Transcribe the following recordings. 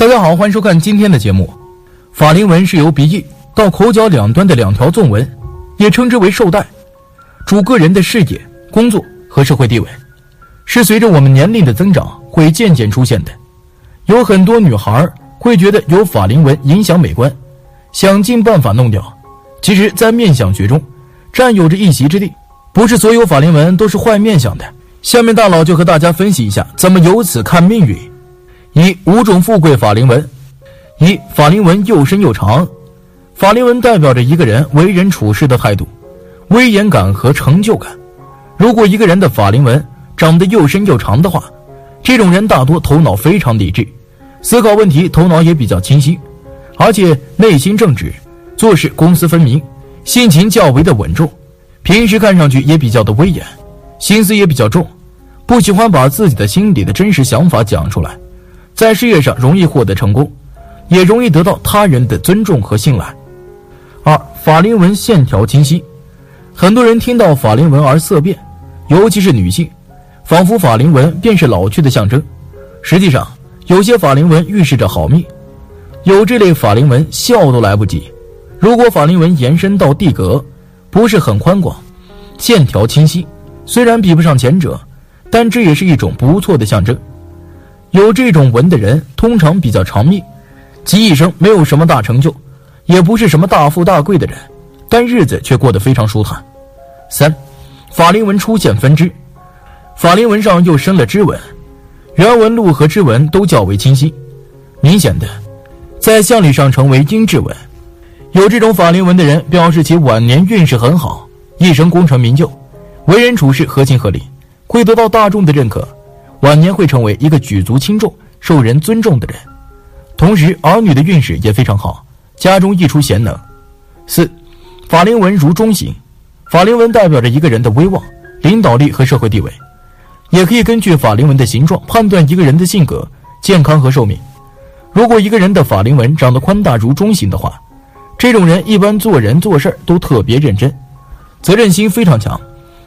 大家好，欢迎收看今天的节目。法令纹是由鼻翼到口角两端的两条纵纹，也称之为绶带，主个人的事业、工作和社会地位，是随着我们年龄的增长会渐渐出现的。有很多女孩会觉得有法令纹影响美观，想尽办法弄掉。其实，在面相学中，占有着一席之地。不是所有法令纹都是坏面相的。下面大佬就和大家分析一下怎么由此看命运。一五种富贵法令纹，一法令纹又深又长，法令纹代表着一个人为人处事的态度、威严感和成就感。如果一个人的法令纹长得又深又长的话，这种人大多头脑非常理智，思考问题头脑也比较清晰，而且内心正直，做事公私分明，性情较为的稳重，平时看上去也比较的威严，心思也比较重，不喜欢把自己的心里的真实想法讲出来。在事业上容易获得成功，也容易得到他人的尊重和信赖。二法令纹线条清晰，很多人听到法令纹而色变，尤其是女性，仿佛法令纹便是老去的象征。实际上，有些法令纹预示着好命。有这类法令纹笑都来不及。如果法令纹延伸到地格，不是很宽广，线条清晰，虽然比不上前者，但这也是一种不错的象征。有这种纹的人通常比较长命，其一生没有什么大成就，也不是什么大富大贵的人，但日子却过得非常舒坦。三，法令纹出现分支，法令纹上又生了支纹，原纹路和支纹都较为清晰，明显的，在相理上成为阴质纹。有这种法令纹的人，表示其晚年运势很好，一生功成名就，为人处事合情合理，会得到大众的认可。晚年会成为一个举足轻重、受人尊重的人，同时儿女的运势也非常好，家中溢出贤能。四，法令纹如钟形，法令纹代表着一个人的威望、领导力和社会地位，也可以根据法令纹的形状判断一个人的性格、健康和寿命。如果一个人的法令纹长得宽大如钟形的话，这种人一般做人做事都特别认真，责任心非常强，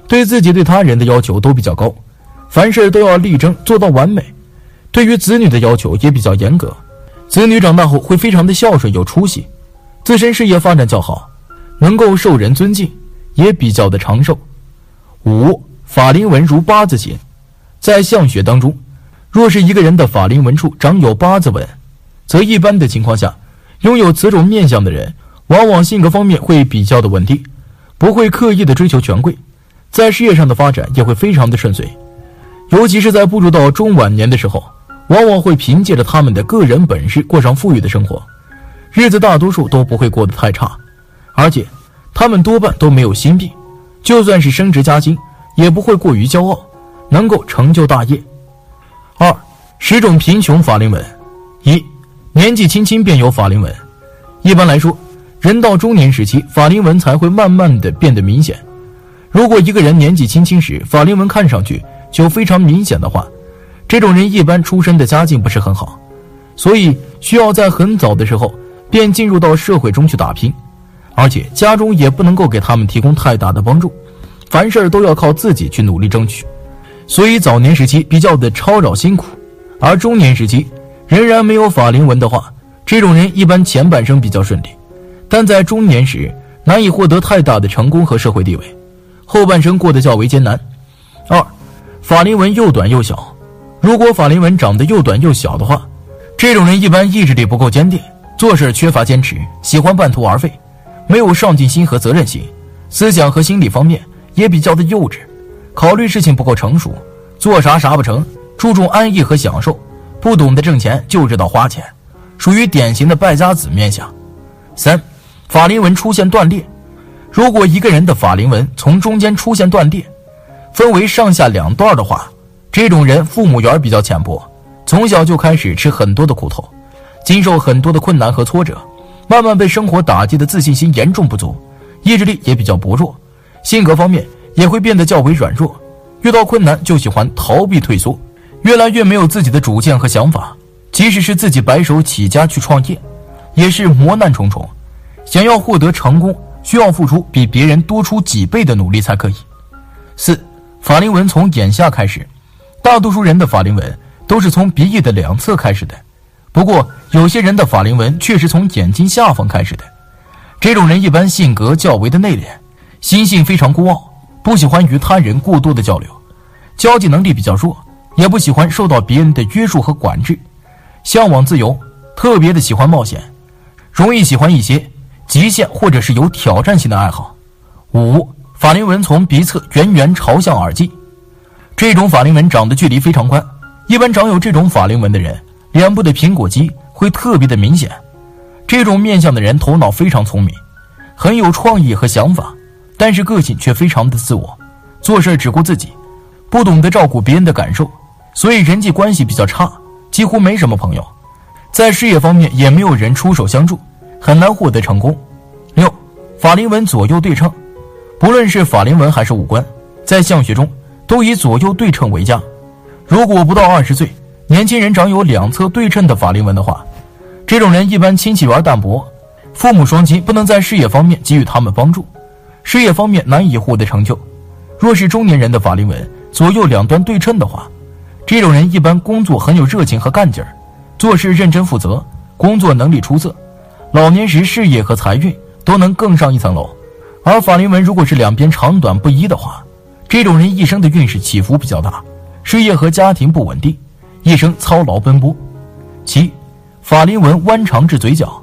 对自己对他人的要求都比较高。凡事都要力争做到完美，对于子女的要求也比较严格。子女长大后会非常的孝顺有出息，自身事业发展较好，能够受人尊敬，也比较的长寿。五法令纹如八字形，在相学当中，若是一个人的法令纹处长有八字纹，则一般的情况下，拥有此种面相的人，往往性格方面会比较的稳定，不会刻意的追求权贵，在事业上的发展也会非常的顺遂。尤其是在步入到中晚年的时候，往往会凭借着他们的个人本事过上富裕的生活，日子大多数都不会过得太差，而且他们多半都没有心病，就算是升职加薪，也不会过于骄傲，能够成就大业。二十种贫穷法令纹，一年纪轻轻便有法令纹，一般来说，人到中年时期，法令纹才会慢慢的变得明显。如果一个人年纪轻轻时法令纹看上去，就非常明显的话，这种人一般出身的家境不是很好，所以需要在很早的时候便进入到社会中去打拼，而且家中也不能够给他们提供太大的帮助，凡事都要靠自己去努力争取，所以早年时期比较的超扰辛苦，而中年时期仍然没有法令纹的话，这种人一般前半生比较顺利，但在中年时难以获得太大的成功和社会地位，后半生过得较为艰难。二。法令纹又短又小，如果法令纹长得又短又小的话，这种人一般意志力不够坚定，做事缺乏坚持，喜欢半途而废，没有上进心和责任心，思想和心理方面也比较的幼稚，考虑事情不够成熟，做啥啥不成，注重安逸和享受，不懂得挣钱就知道花钱，属于典型的败家子面相。三，法令纹出现断裂，如果一个人的法令纹从中间出现断裂。分为上下两段的话，这种人父母缘比较浅薄，从小就开始吃很多的苦头，经受很多的困难和挫折，慢慢被生活打击的自信心严重不足，意志力也比较薄弱，性格方面也会变得较为软弱，遇到困难就喜欢逃避退缩，越来越没有自己的主见和想法，即使是自己白手起家去创业，也是磨难重重，想要获得成功，需要付出比别人多出几倍的努力才可以。四。法令纹从眼下开始，大多数人的法令纹都是从鼻翼的两侧开始的，不过，有些人的法令纹却是从眼睛下方开始的。这种人一般性格较为的内敛，心性非常孤傲，不喜欢与他人过多的交流，交际能力比较弱，也不喜欢受到别人的约束和管制，向往自由，特别的喜欢冒险，容易喜欢一些极限或者是有挑战性的爱好。五法令纹从鼻侧远远朝向耳际，这种法令纹长的距离非常宽，一般长有这种法令纹的人。脸部的苹果肌会特别的明显，这种面相的人头脑非常聪明，很有创意和想法，但是个性却非常的自我，做事只顾自己，不懂得照顾别人的感受，所以人际关系比较差，几乎没什么朋友，在事业方面也没有人出手相助，很难获得成功。六，法令纹左右对称，不论是法令纹还是五官，在相学中都以左右对称为佳，如果不到二十岁。年轻人长有两侧对称的法令纹的话，这种人一般亲戚缘淡薄，父母双亲不能在事业方面给予他们帮助，事业方面难以获得成就。若是中年人的法令纹左右两端对称的话，这种人一般工作很有热情和干劲儿，做事认真负责，工作能力出色，老年时事业和财运都能更上一层楼。而法令纹如果是两边长短不一的话，这种人一生的运势起伏比较大，事业和家庭不稳定。一生操劳奔波。七，法令纹弯长至嘴角。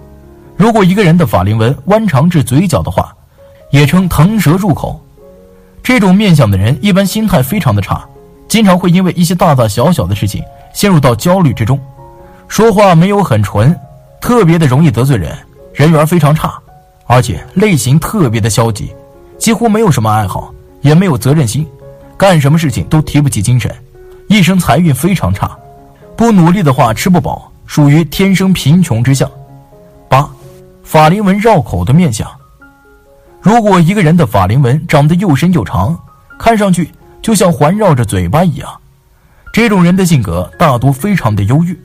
如果一个人的法令纹弯长至嘴角的话，也称腾蛇入口。这种面相的人一般心态非常的差，经常会因为一些大大小小的事情陷入到焦虑之中，说话没有很纯，特别的容易得罪人，人缘非常差，而且类型特别的消极，几乎没有什么爱好，也没有责任心，干什么事情都提不起精神，一生财运非常差。不努力的话吃不饱，属于天生贫穷之相。八，法令纹绕口的面相。如果一个人的法令纹长得又深又长，看上去就像环绕着嘴巴一样，这种人的性格大多非常的忧郁，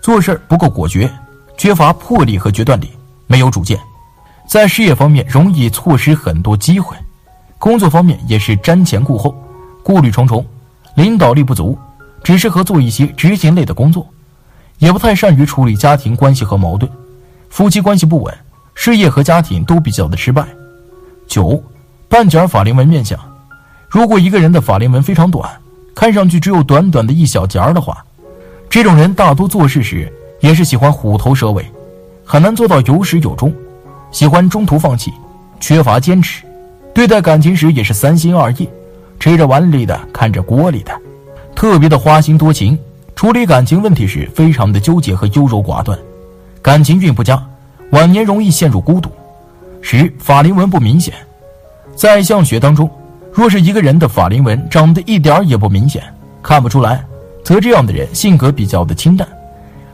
做事不够果决，缺乏魄力和决断力，没有主见，在事业方面容易错失很多机会，工作方面也是瞻前顾后，顾虑重重，领导力不足。只适合做一些执行类的工作，也不太善于处理家庭关系和矛盾，夫妻关系不稳，事业和家庭都比较的失败。九，半截法令纹面相，如果一个人的法令纹非常短，看上去只有短短的一小截儿的话，这种人大多做事时也是喜欢虎头蛇尾，很难做到有始有终，喜欢中途放弃，缺乏坚持，对待感情时也是三心二意，吃着碗里的看着锅里的。特别的花心多情，处理感情问题时非常的纠结和优柔寡断，感情运不佳，晚年容易陷入孤独。十法令纹不明显，在相学当中，若是一个人的法令纹长得一点也不明显，看不出来，则这样的人性格比较的清淡，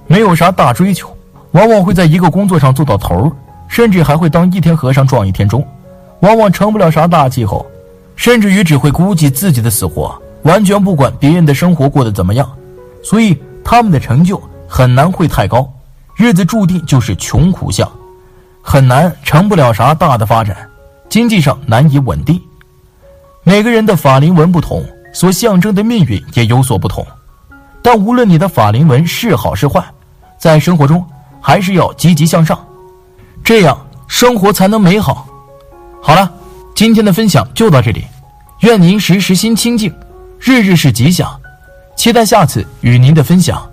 没有啥大追求，往往会在一个工作上做到头儿，甚至还会当一天和尚撞一天钟，往往成不了啥大气候，甚至于只会顾及自己的死活。完全不管别人的生活过得怎么样，所以他们的成就很难会太高，日子注定就是穷苦相，很难成不了啥大的发展，经济上难以稳定。每个人的法令纹不同，所象征的命运也有所不同。但无论你的法令纹是好是坏，在生活中还是要积极向上，这样生活才能美好。好了，今天的分享就到这里，愿您时时心清静。日日是吉祥，期待下次与您的分享。